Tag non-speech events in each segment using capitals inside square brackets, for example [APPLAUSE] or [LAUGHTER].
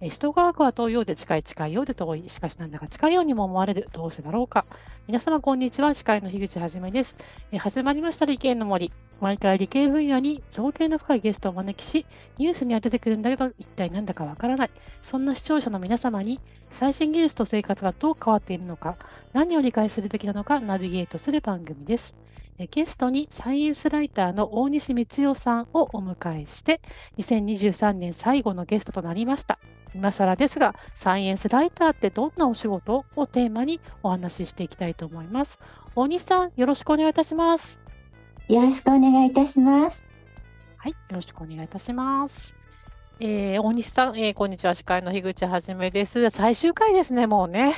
え人科学は遠いようで近い近いようで遠い。しかしなんだか近いようにも思われる。どうしてだろうか。皆様こんにちは。司会の樋口はじめです。え始まりました理系の森。毎回理系分野に造形の深いゲストをお招きし、ニュースには出てくるんだけど、一体なんだかわからない。そんな視聴者の皆様に、最新技術と生活がどう変わっているのか、何を理解するべきなのかナビゲートする番組です。ゲストにサイエンスライターの大西光代さんをお迎えして、2023年最後のゲストとなりました。今更ですが、サイエンスライターってどんなお仕事をテーマにお話ししていきたいと思います？大西さん、よろしくお願いいたします。よろしくお願いいたします。はい、よろしくお願いいたします。えー、大西さん、えー、こんにちは。司会の樋口はじめです。最終回ですね、もうね。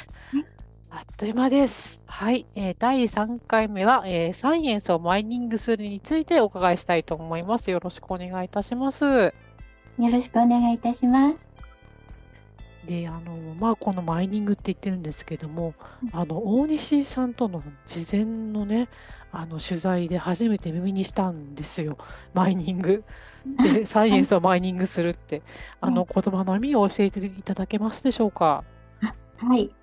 あっという間です。はい、えー、第3回目は、えー、サイエンスをマイニングするについてお伺いしたいと思います。よろしくお願いいたします。よろしくお願いいたします。で、あの、まあ、このマイニングって言ってるんですけども、あの、大西さんとの事前のね、あの、取材で初めて耳にしたんですよ。マイニング。で、サイエンスをマイニングするって。あの、言葉の意味を教えていただけますでしょうか？はい。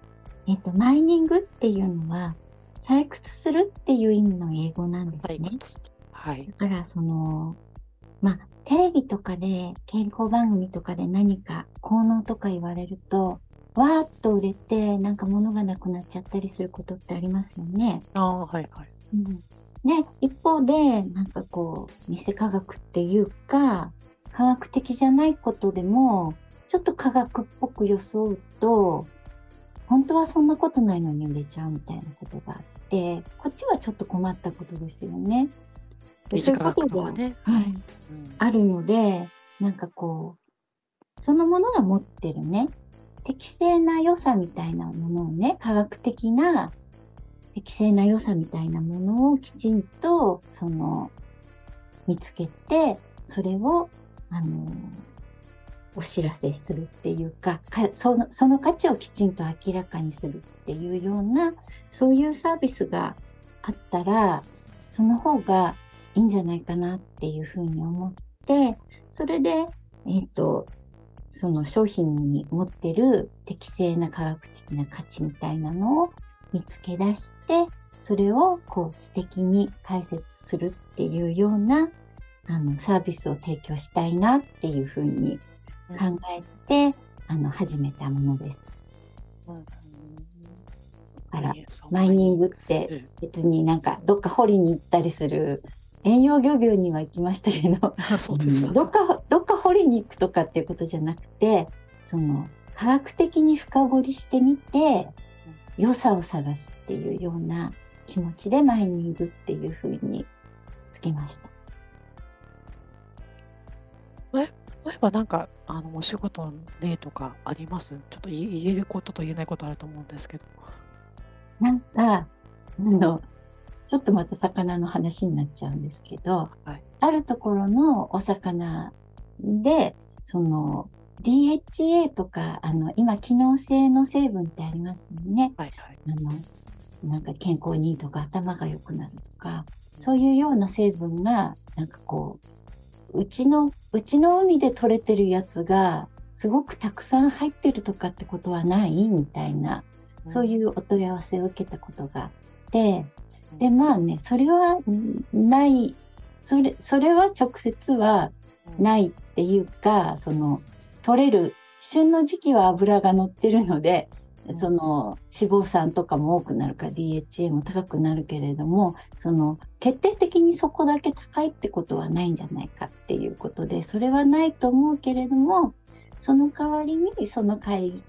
えっと、マイニングっていうのは、採掘するっていう意味の英語なんですね。はい。だから、その、まあ、テレビとかで、健康番組とかで何か効能とか言われると、わーっと売れて、なんか物がなくなっちゃったりすることってありますよね。ああ、はいはい。うん、で、一方で、なんかこう、偽科学っていうか、科学的じゃないことでも、ちょっと科学っぽく装うと、本当はそんなことないのに売れちゃうみたいなことがあって、こっちはちょっと困ったことですよね。でそういうことが、ね、はい、あるので、なんかこう、そのものが持ってるね、適正な良さみたいなものをね、科学的な適正な良さみたいなものをきちんと、その、見つけて、それを、あの、お知らせするっていうかかそのその価値をきちんと明らかにするっていうようなそういうサービスがあったらその方がいいんじゃないかなっていうふうに思ってそれで、えっ、ー、とその商品に持ってる適正な科学的な価値みたいなのを見つけ出してそれをこう素敵に解説するっていうようなあのサービスを提供したいなっていうふうに考えて、あの始めたものです。だから、マイニングって別になんかどっか掘りに行ったりする遠洋漁業には行きましたけどどっかどっか掘りに行くとかっていうことじゃなくてその科学的に深掘りしてみて良さを探すっていうような気持ちでマイニングっていうふうにつけました。え例えばなんか、あの、お仕事の例とかあります？ちょっと言えることと言えないことあると思うんですけど。なんか、あの、ちょっとまた魚の話になっちゃうんですけど、はい、あるところのお魚で、その、DHA とか、あの、今、機能性の成分ってありますよね。はいはい。あの、なんか健康にいいとか、頭が良くなるとか、そういうような成分が、なんかこう、うちの、うちの海で取れてるやつが、すごくたくさん入ってるとかってことはないみたいな、そういうお問い合わせを受けたことがあって、で、まあね、それはない、それ、それは直接はないっていうか、その、取れる、旬の時期は油が乗ってるので、その脂肪酸とかも多くなるから DHA も高くなるけれどもその決定的にそこだけ高いってことはないんじゃないかっていうことでそれはないと思うけれどもその代わりにその海域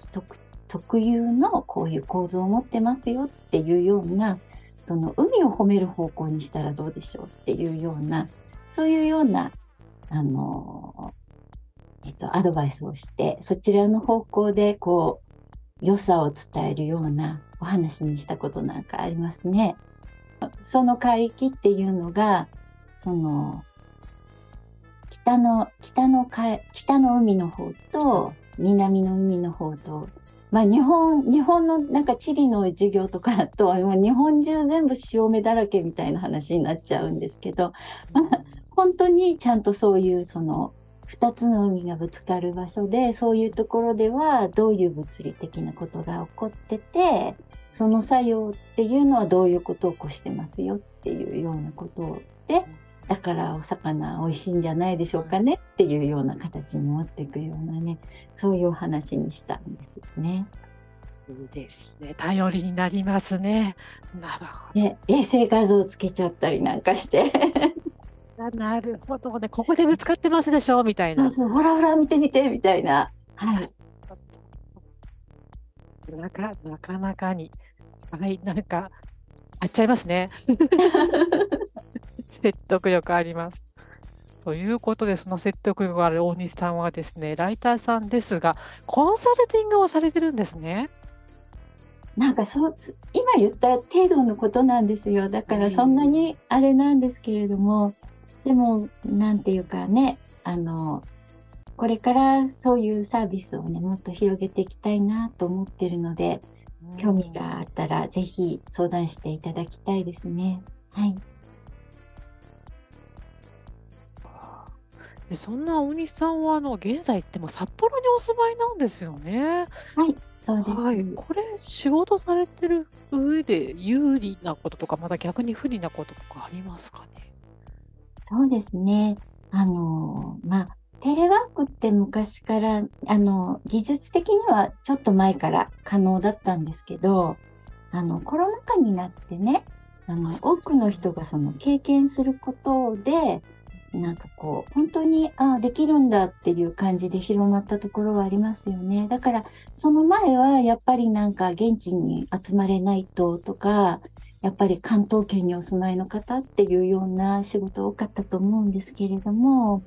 特有のこういう構造を持ってますよっていうようなその海を褒める方向にしたらどうでしょうっていうようなそういうようなあのえっと、アドバイスをしてそちらの方向でこう良さを伝えるようなお話にしたことなんかありますね。その海域っていうのがその北の北の北の海の方と南の海の方と、まあ、日本日本のなんか地理の授業とかだ [LAUGHS] と日本中全部潮目だらけみたいな話になっちゃうんですけど、まあ、本当にちゃんとそういうその2つの海がぶつかる場所でそういうところではどういう物理的なことが起こっててその作用っていうのはどういうことを起こしてますよっていうようなことでだからお魚美味しいんじゃないでしょうかねっていうような形に持っていくようなねそういうお話にしたんですよね。いいですね。頼りになりますね。なるほど。で衛星画像をつけちゃったりなんかしてなるほどね。ここでぶつかってますでしょみたいな。そうそうほらほら見てみてみたいな。はい。なかなかなかに。はい、なんか、あっちゃいますね。[LAUGHS] 説得力あります。ということで、その説得力がある大西さんはですね、ライターさんですが、コンサルティングをされてるんですね。なんかそう今言った程度のことなんですよだからそんなにあれなんですけれども、でもなんていうかねあのこれからそういうサービスをねもっと広げていきたいなと思ってるので、興味があったらぜひ相談していただきたいですね。はい。でそんな大西さんはあの現在っても札幌にお住まいなんですよね。はい、そうです。はい、これ仕事されてる上で有利なこととかまた逆に不利なこととかありますかね？そうですね。あのまあテレワークって昔からあの技術的にはちょっと前から可能だったんですけどあのコロナ禍になってねあの多くの人がその経験することでなんかこう本当にああできるんだっていう感じで広まったところはありますよね。だからその前はやっぱりなんか現地に集まれないととかやっぱり関東圏にお住まいの方っていうような仕事多かったと思うんですけれども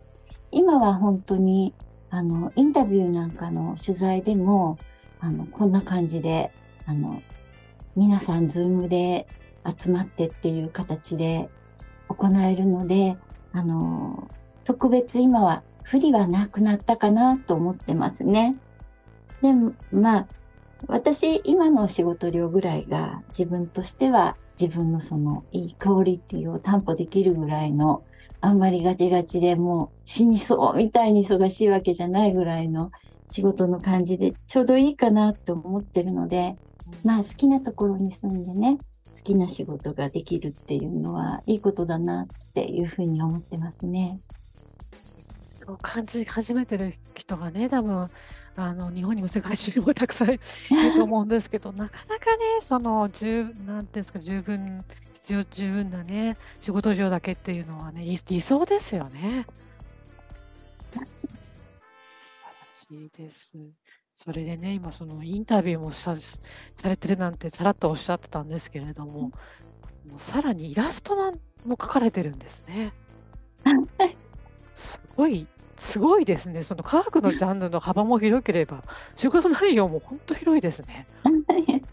今は本当にあのインタビューなんかの取材でもあのこんな感じであの皆さんズームで集まってっていう形で行えるのであの特別今は不利はなくなったかなと思ってますね。でもまあ私今の仕事量ぐらいが自分としては自分のそのいいクオリティを担保できるぐらいのあんまりガチガチでもう死にそうみたいに忙しいわけじゃないぐらいの仕事の感じでちょうどいいかなと思ってるのでまあ好きなところに住んでね好きな仕事ができるっていうのはいいことだなっていうふうに思ってますね。そう感じ始めてる人がね多分あの日本にも世界中にもたくさんいると思うんですけど [LAUGHS] なかなかねその十なんていうんですか十分必要十分なね仕事量だけっていうのはね理想ですよね。素 [LAUGHS] 晴らしいです。それでね、今そのインタビューもさされてるなんてさらっとおっしゃってたんですけれども、もうさらにイラストなんも描かれてるんですね。[LAUGHS] すごい、すごいですね。その科学のジャンルの幅も広ければ、仕事内容も本当広いですね。[LAUGHS]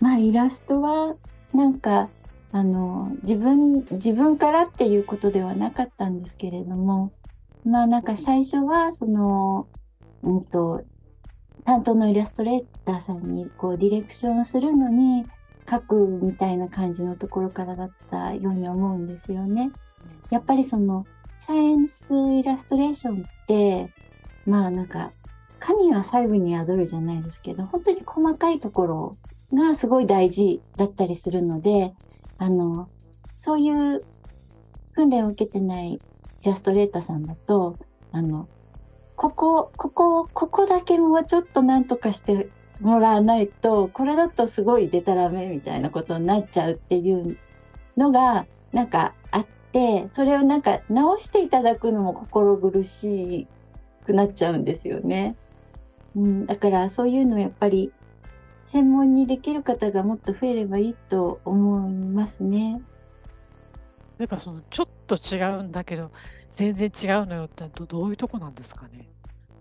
まあイラストはなんかあの自分自分からっていうことではなかったんですけれどもまあなんか最初はそのうんと、担当のイラストレーターさんにこうディレクションするのに書くみたいな感じのところからだったように思うんですよね。やっぱりそのサイエンスイラストレーションってまあなんか神は細部に宿るじゃないですけど本当に細かいところがすごい大事だったりするのであのそういう訓練を受けてないイラストレーターさんだとあのここ、ここ、ここだけもうちょっとなんとかしてもらわないと、これだとすごいデタラメみたいなことになっちゃうっていうのが、なんかあって、それをなんか直していただくのも心苦しくなっちゃうんですよね。うん、だからそういうのやっぱり専門にできる方がもっと増えればいいと思いますね。やっぱそのちょっと違うんだけど全然違うのよってどどういうとこなんですかね？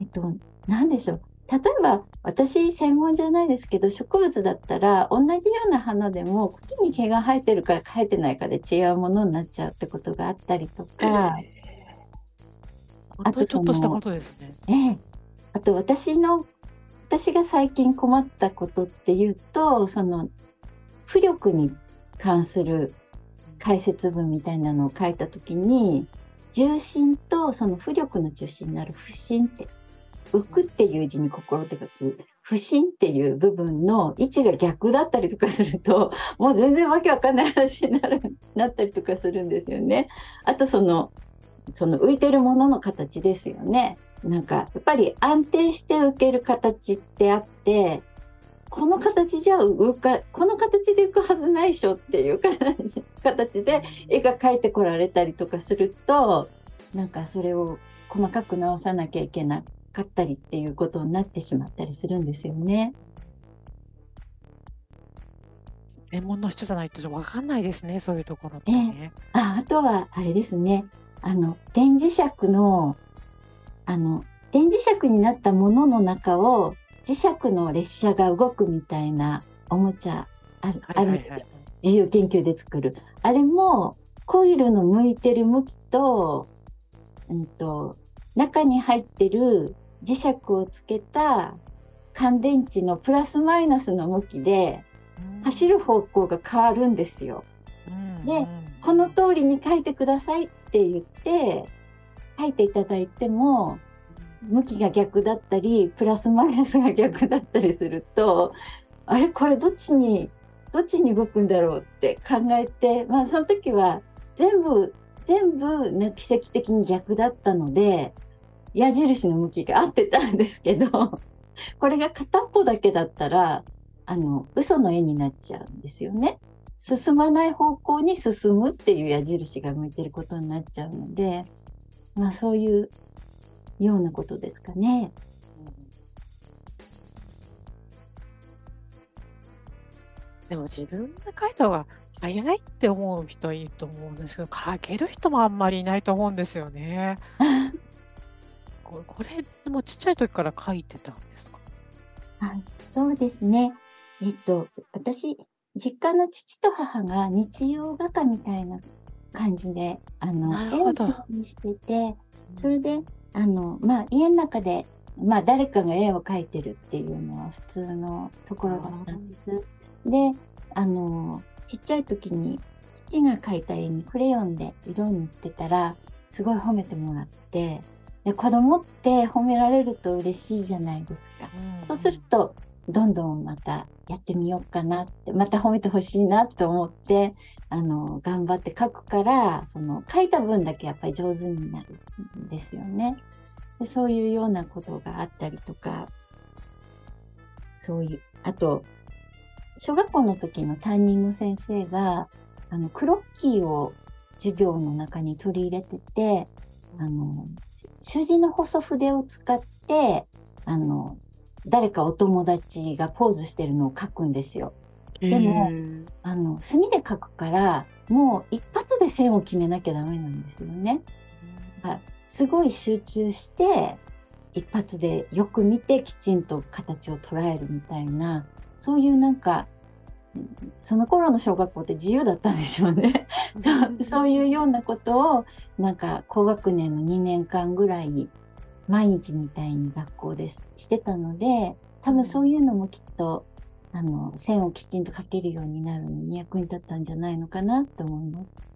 えっと、なんでしょう。例えば、私専門じゃないですけど、植物だったら、同じような花でも、茎に毛が生えてるか生えてないかで違うものになっちゃうってことがあったりとか、あとちょっとしたことですね。ええ。あと私の私が最近困ったことっていうと、その、浮力に関する解説文みたいなのを書いた時に、重心とその浮力の中心になる浮心って浮くっていう字に心って書く不審っていう部分の位置が逆だったりとかすると [LAUGHS] もう全然わけわかんない話になるなったりとかするんですよね。あとそのその浮いてるものの形ですよね。なんかやっぱり安定して浮ける形ってあってこの形じゃ浮かこの形で浮くはずないでしょっていう形で絵が描いてこられたりとかするとなんかそれを細かく直さなきゃいけなかったりっていうことになってしまったりするんですよね。専門の人じゃないと分かんないですね、そういうところってね。えー、ああとは、あれですね、あの、電磁石の、あの、電磁石になったものの中を磁石の列車が動くみたいなおもちゃある,、あるんですよ。自由研究で作る。あれも、コイルの向いてる向きと、うんと、中に入ってる磁石をつけた乾電池のプラスマイナスの向きで走る方向が変わるんですよ。でこの通りに書いてくださいって言って書いていただいても向きが逆だったりプラスマイナスが逆だったりするとあれこれどっちにどっちに動くんだろうって考えてまあその時は全部全部、ね、奇跡的に逆だったので矢印の向きが合ってたんですけど [LAUGHS] これが片っぽだけだったらあの嘘の絵になっちゃうんですよね。進まない方向に進むっていう矢印が向いてることになっちゃうので、まあそういうようなことですかね。でも自分が書いた方が早いって思う人いると思うんですけど、書ける人もあんまりいないと思うんですよね。[LAUGHS] ここれもちっちゃい時から書いてたんですか？はい、そうですね。えっと、私、実家の父と母が日曜画家みたいな感じで、あの、絵を趣味にしてて、それで、あの、まあ、家の中で、まあ、誰かが絵を描いてるっていうのは普通のところだったんです。で、あの、ちっちゃい時に父が描いた絵にクレヨンで色塗ってたら、すごい褒めてもらって、で子供って褒められると嬉しいじゃないですか。うん、そうするとどんどんまたやってみようかなってまた褒めてほしいなと思ってあの頑張って書くからその書いた分だけやっぱり上手になるんですよね。でそういうようなことがあったりとかそういうあと小学校の時の担任の先生があのクロッキーを授業の中に取り入れててあの習字の細筆を使って、あの、誰かお友達がポーズしてるのを書くんですよ。でも、あの、墨で書くから、もう一発で線を決めなきゃダメなんですよね。すごい集中して、一発でよく見てきちんと形を捉えるみたいな、そういうなんかその頃の小学校って自由だったんでしょうねそうそういうようなことをなんか高学年の2年間ぐらい毎日みたいに学校でしてたので多分そういうのもきっとあの線をきちんと書けるようになるのに役に立ったんじゃないのかなと思います。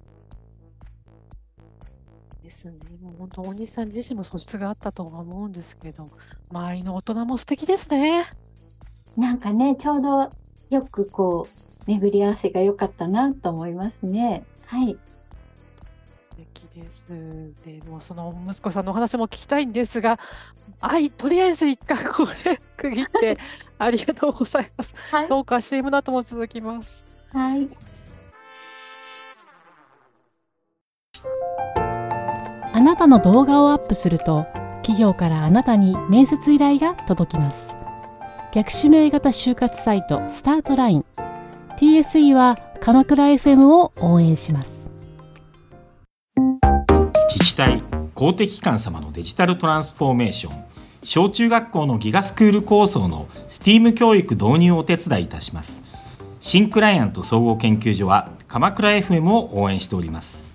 ですね。もう本当大西さん自身も素質があったとは思うんですけど、周りの大人も素敵ですね。なんかね、ちょうどよくこう巡り合わせが良かったなと思いますね。はい。素敵です。でもその息子さんのお話も聞きたいんですが、はい、とりあえず一回これ区切ってありがとうございます。はい、どうか CM の後も続きます。はい。あなたの動画をアップすると企業からあなたに面接依頼が届きます。逆指名型就活サイトスタートライン。TSE は鎌倉 FM を応援します。自治体公的機関様のデジタルトランスフォーメーション。小中学校のギガスクール構想の STEAM 教育導入をお手伝いいたします。新クライアント総合研究所は鎌倉 FM を応援しております。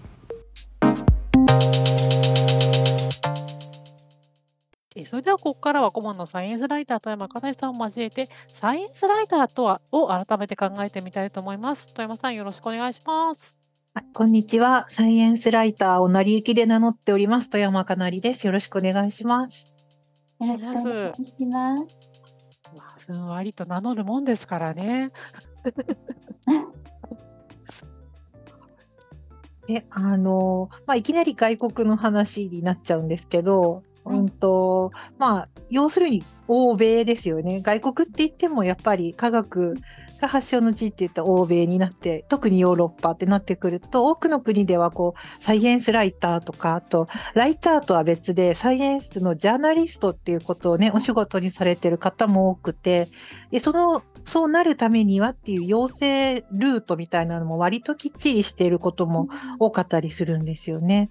それではここからは顧問のサイエンスライター富山かなさんを交えてサイエンスライターとはを改めて考えてみたいと思います。富山さんよろしくお願いします。こんにちは。サイエンスライターを成り行きで名乗っております。富山かなりです。よろしくお願いします。よろしくお願いします。ふんわりと名乗るもんですからね。[LAUGHS] え、あの、まあ、いきなり外国の話になっちゃうんですけど、うんと、まあ、要するに欧米ですよね。外国って言ってもやっぱり科学が発祥の地って言った欧米になって特にヨーロッパってなってくると多くの国ではこうサイエンスライターとかあとライターとは別でサイエンスのジャーナリストっていうことをねお仕事にされてる方も多くてでそのそうなるためにはっていう養成ルートみたいなのも割ときっちりしていることも多かったりするんですよね。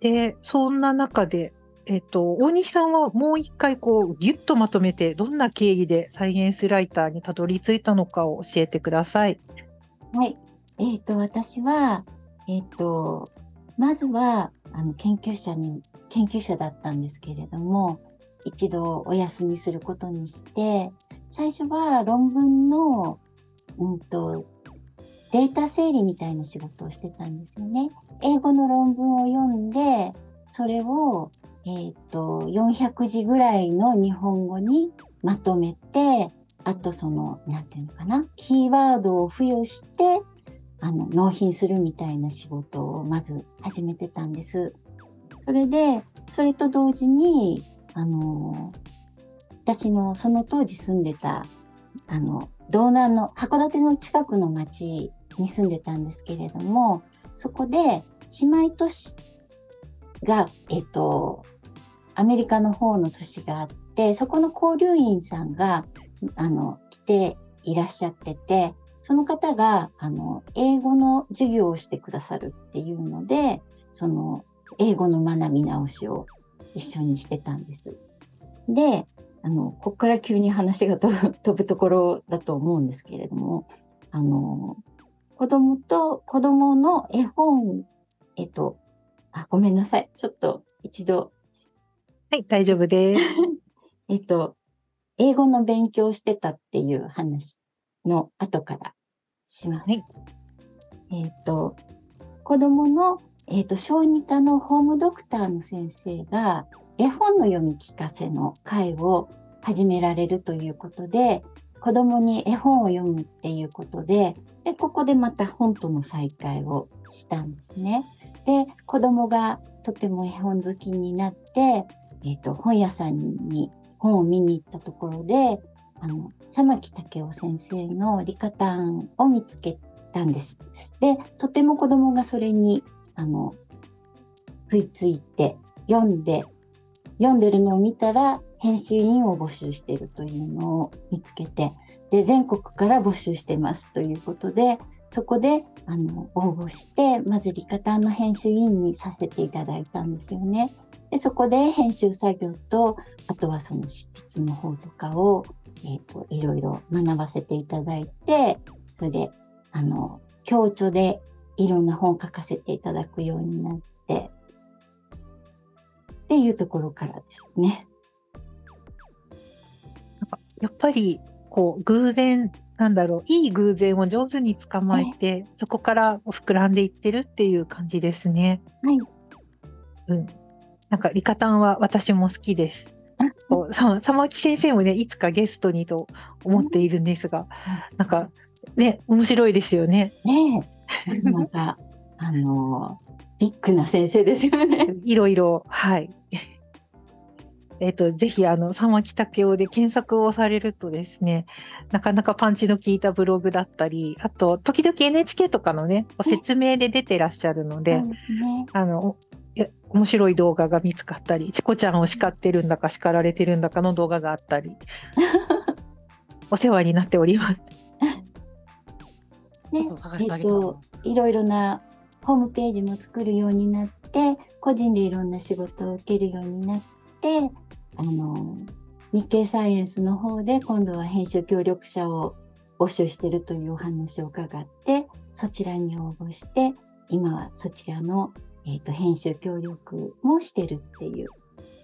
でそんな中でえっと、大西さんはもう一回こうギュッとまとめてどんな経緯でサイエンスライターにたどり着いたのかを教えてください。はい、えーと、私は、えーと、まずはあの研究者に研究者だったんですけれども一度お休みすることにして最初は論文の、うんとデータ整理みたいな仕事をしてたんですよね。英語の論文を読んでそれをえーと、400字ぐらいの日本語にまとめてあとその何て言うのかなキーワードを付与してあの納品するみたいな仕事をまず始めてたんです。それでそれと同時にあの私のその当時住んでたあの道南の函館の近くの町に住んでたんですけれどもそこで姉妹都市が、えっと、アメリカの方の都市があってそこの交流員さんがあの来ていらっしゃっててその方があの英語の授業をしてくださるっていうのでその英語の学び直しを一緒にしてたんです。であのここから急に話が [LAUGHS] 飛ぶところだと思うんですけれどもあの子供と子供の絵本えっとあごめんなさいちょっと一度はい、大丈夫です。[LAUGHS] えっと、英語の勉強してたっていう話の後からします。はい、えっと、子供の、えっと、小児科のホームドクターの先生が絵本の読み聞かせの会を始められるということで、子供に絵本を読むっていうことで、で、ここでまた本との再会をしたんですね。で、子供がとても絵本好きになって、えーと、本屋さんに本を見に行ったところであの玉木武雄先生の「リカタン」を見つけたんです。でとても子どもがそれにあの食いついて読んで読んでるのを見たら編集員を募集してるというのを見つけてで全国から募集してますということでそこであの応募してまずリカタンの編集員にさせていただいたんですよね。でそこで編集作業とあとはその執筆の方とかを、えーと、いろいろ学ばせていただいてそれであの共著でいろんな本を書かせていただくようになってっていうところからですね。やっぱりこう偶然なんだろういい偶然を上手に捕まえて、そこから膨らんでいってるっていう感じですね。はい、うん、なんかリカタンは私も好きです。こう先生もねいつかゲストにと思っているんですが、なんかね面白いですよね。ねえ、なんか [LAUGHS] あのビッグな先生ですよね。[LAUGHS] いろいろはい。えっ、とぜひあの玉木武雄で検索をされるとですね、なかなかパンチの効いたブログだったり、あと時々 NHK とかのね説明で出てらっしゃるので、ね、あの面白い動画が見つかったり、チコちゃんを叱ってるんだか叱られてるんだかの動画があったり、[LAUGHS] お世話になっております。ね、えっと、いろいろなホームページも作るようになって、個人でいろんな仕事を受けるようになって、あの日経サイエンスの方で今度は編集協力者を募集しているというお話を伺ってそちらに応募して今はそちらのえーと、編集協力もしてるっていう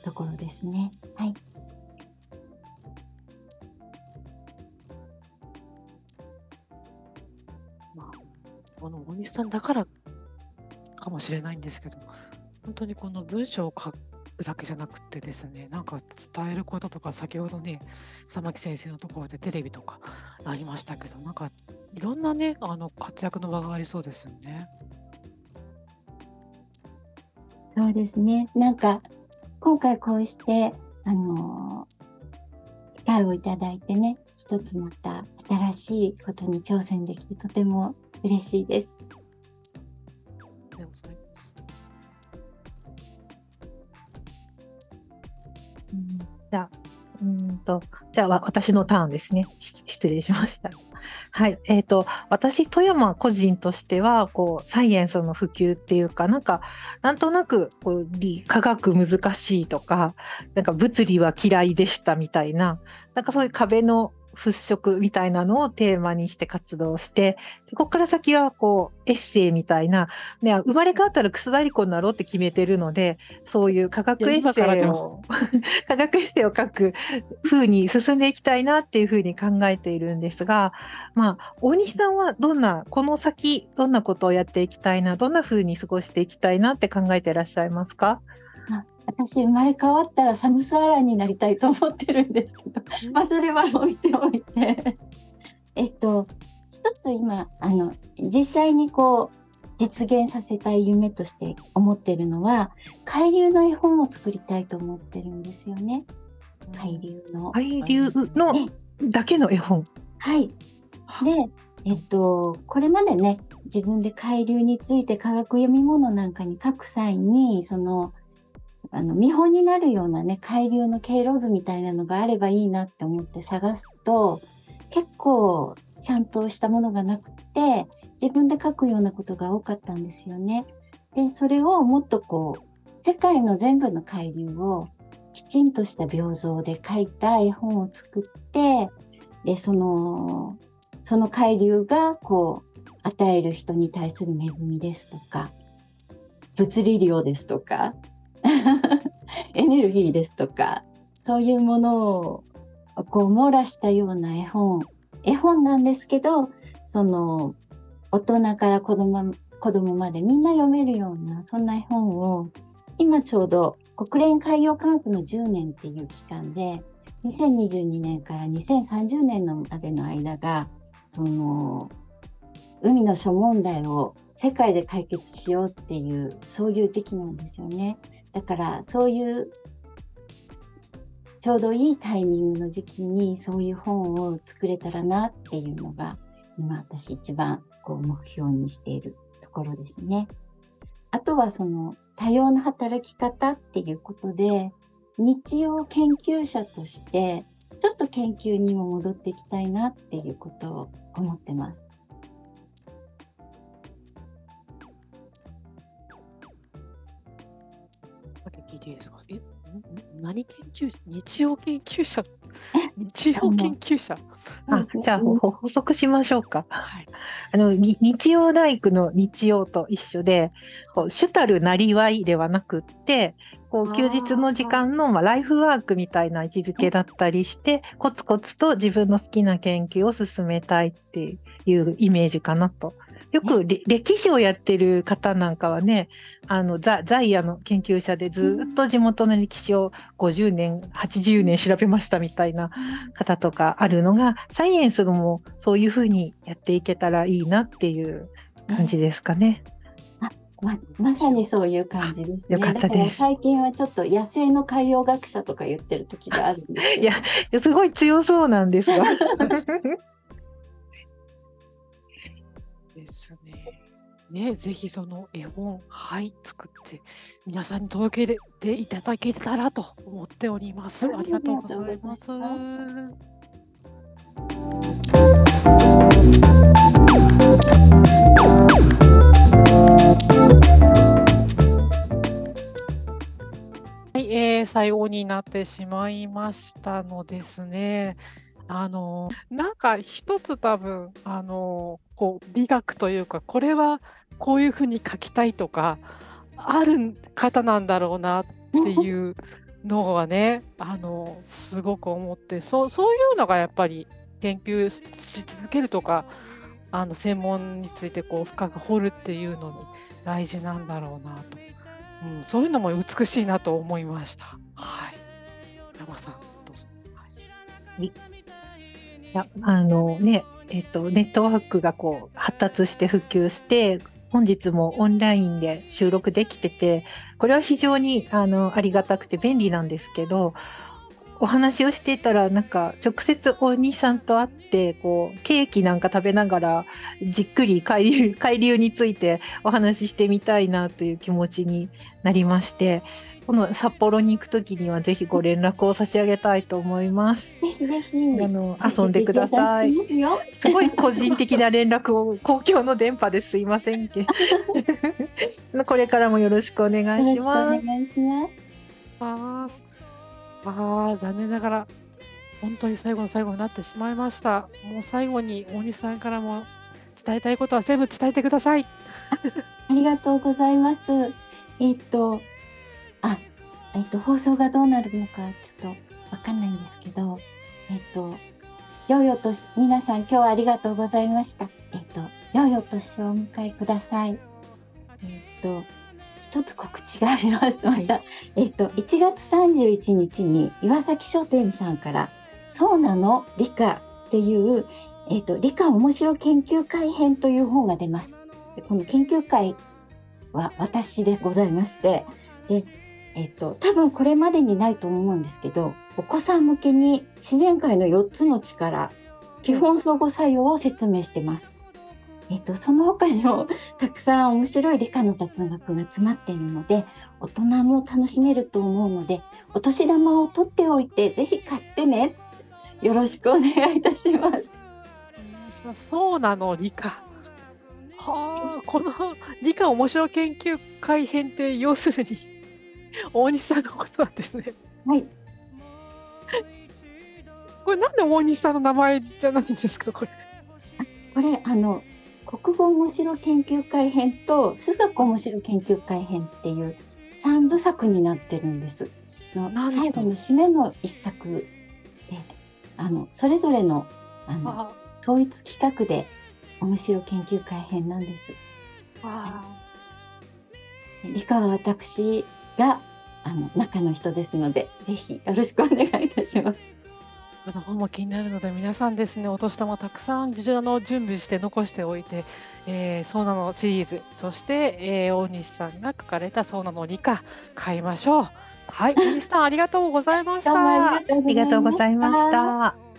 ところですね。はい。まあこの大西さんだからかもしれないんですけど、本当にこの文章を書くだけじゃなくてですね、なんか伝えることとか、先ほどね、玉木先生のところでテレビとかありましたけど、なんかいろんなね、あの活躍の場がありそうですよね。そうですね。なんか、今回こうして、あの機会をいただいてね、一つまた新しいことに挑戦できてとても嬉しいです。でございます。じゃあ、うんと、じゃあ私のターンですね。失礼しました。はい、えーと、私富山個人としてはこうサイエンスの普及っていうかなんかなんとなくこう科学難しいとかなんか物理は嫌いでしたみたいななんかそういう壁の払拭みたいなのをテーマにして活動して、でここから先はこうエッセイみたいな、ね、生まれ変わったら楠田理子になろうって決めてるので、そういう科学エッセイを、[LAUGHS] 科学エッセイを書く風に進んでいきたいなっていうふうに考えているんですが、まあ、大西さんはどんな、この先、どんなことをやっていきたいな、どんな風に過ごしていきたいなって考えていらっしゃいますか？私生まれ変わったらサムスアランになりたいと思ってるんですけど、まあそれは置いておいて [LAUGHS] えっと一つ今あの実際にこう実現させたい夢として思ってるのは海流の絵本を作りたいと思ってるんですよね。海流の。海流のだけの絵本？はい。で、えっと、これまでね、自分で海流について科学読み物なんかに書く際に、そのあの見本になるようなね海流の経路図みたいなのがあればいいなって思って探すと結構ちゃんとしたものがなくて自分で書くようなことが多かったんですよね。でそれをもっとこう世界の全部の海流をきちんとした屏像で書いた絵本を作ってでそのその海流がこう与える人に対する恵みですとか物理量ですとかエネルギーですとかそういうものをこう網羅したような絵本絵本なんですけどその大人から子供子供までみんな読めるようなそんな絵本を今ちょうど国連海洋科学の10年っていう期間で2022年から2030年のまでの間がその海の諸問題を世界で解決しようっていうそういう時期なんですよね。だからそういうちょうどいいタイミングの時期にそういう本を作れたらなっていうのが今私一番こう目標にしているところですね。あとはその多様な働き方っていうことで日曜研究者としてちょっと研究にも戻っていきたいなっていうことを思ってます。ていいですか？え？何研究者？日曜研究者？日曜研究者？あじゃあ補足しましょうか。はい、あの日曜大工の日曜と一緒でこう主たるなりわいではなくってこう休日の時間のまあライフワークみたいな位置づけだったりしてコツコツと自分の好きな研究を進めたいっていうイメージかなと。よく歴史をやってる方なんかはねあのザザイアの研究者でずっと地元の歴史を50年80年調べましたみたいな方とかあるのがサイエンスもそういうふうにやっていけたらいいなっていう感じですかね。ままさにそういう感じですね。よかったです。最近はちょっと野生の海洋学者とか言ってる時があるんです [LAUGHS] いや、すごい強そうなんですが。ですね。ね、ぜひその絵本、はい、作って皆さんに届けていただけたらと思っております。ありがとうございます。はい、えー、最後になってしまいましたのですね。あの、なんか一つ多分、あの、こう美学というか、これはこういうふうに書きたいとか、ある方なんだろうなっていうのはね、あの、すごく思って、そうそういうのがやっぱり研究し続けるとか、あの専門についてこう深く掘るっていうのに大事なんだろうなと、うん、そういうのも美しいなと思いました。はい。山さんどうぞ。はい、いやあのねえっとネットワークがこう発達して普及して本日もオンラインで収録できててこれは非常にあのありがたくて便利なんですけどお話をしていたらなんか直接大西さんと会ってこうケーキなんか食べながらじっくり海流海流についてお話ししてみたいなという気持ちになりましてこの札幌に行くときにはぜひご連絡を差し上げたいと思います。ぜひぜひあの遊んでください。すごい個人的な連絡を公共の電波ですいませんけ。[LAUGHS] これからもよろしくお願いします。お願いします。ああ、残念ながら、本当に最後の最後になってしまいました。もう最後に大西さんからも伝えたいことは全部伝えてください。[LAUGHS] ありがとうございます。えっと、あ、えっと、放送がどうなるのかちょっとわかんないんですけど、えっと、よいよと皆さん今日はありがとうございました。えっと、よいよ年をお迎えください。えっと、一つ告知があります。また、えっと、1月31日に岩崎書店さんから、そうなの？理科っていう、えっと、理科面白研究会編という本が出ます。でこの研究会は私でございまして、で、えっと、多分これまでにないと思うんですけど、お子さん向けに自然界の4つの力、基本相互作用を説明してます。えっと、その他にも [LAUGHS] たくさん面白い理科の雑学が詰まっているので大人も楽しめると思うのでお年玉を取っておいてぜひ買ってねよろしくお願いいたします。そうなの理科はあこの理科面白研究会編って要するに大西さんのことなんですね。はい。これなんで大西さんの名前じゃないんですかこれ。これあの国語面白研究会編と数学面白研究会編っていう3部作になってるんです。の最後の締めの一作であのそれぞれのあの統一企画で面白研究会編なんです。理科は私があの中の人ですので、ぜひよろしくお願いいたします。の本も気になるので皆さんですねお年玉たくさんあの準備して残しておいて、えー、そうなのシリーズ。そして、えー、大西さんが書かれたそうなの理科買いましょう。はい大西さんありがとうございました。ありがとうございました。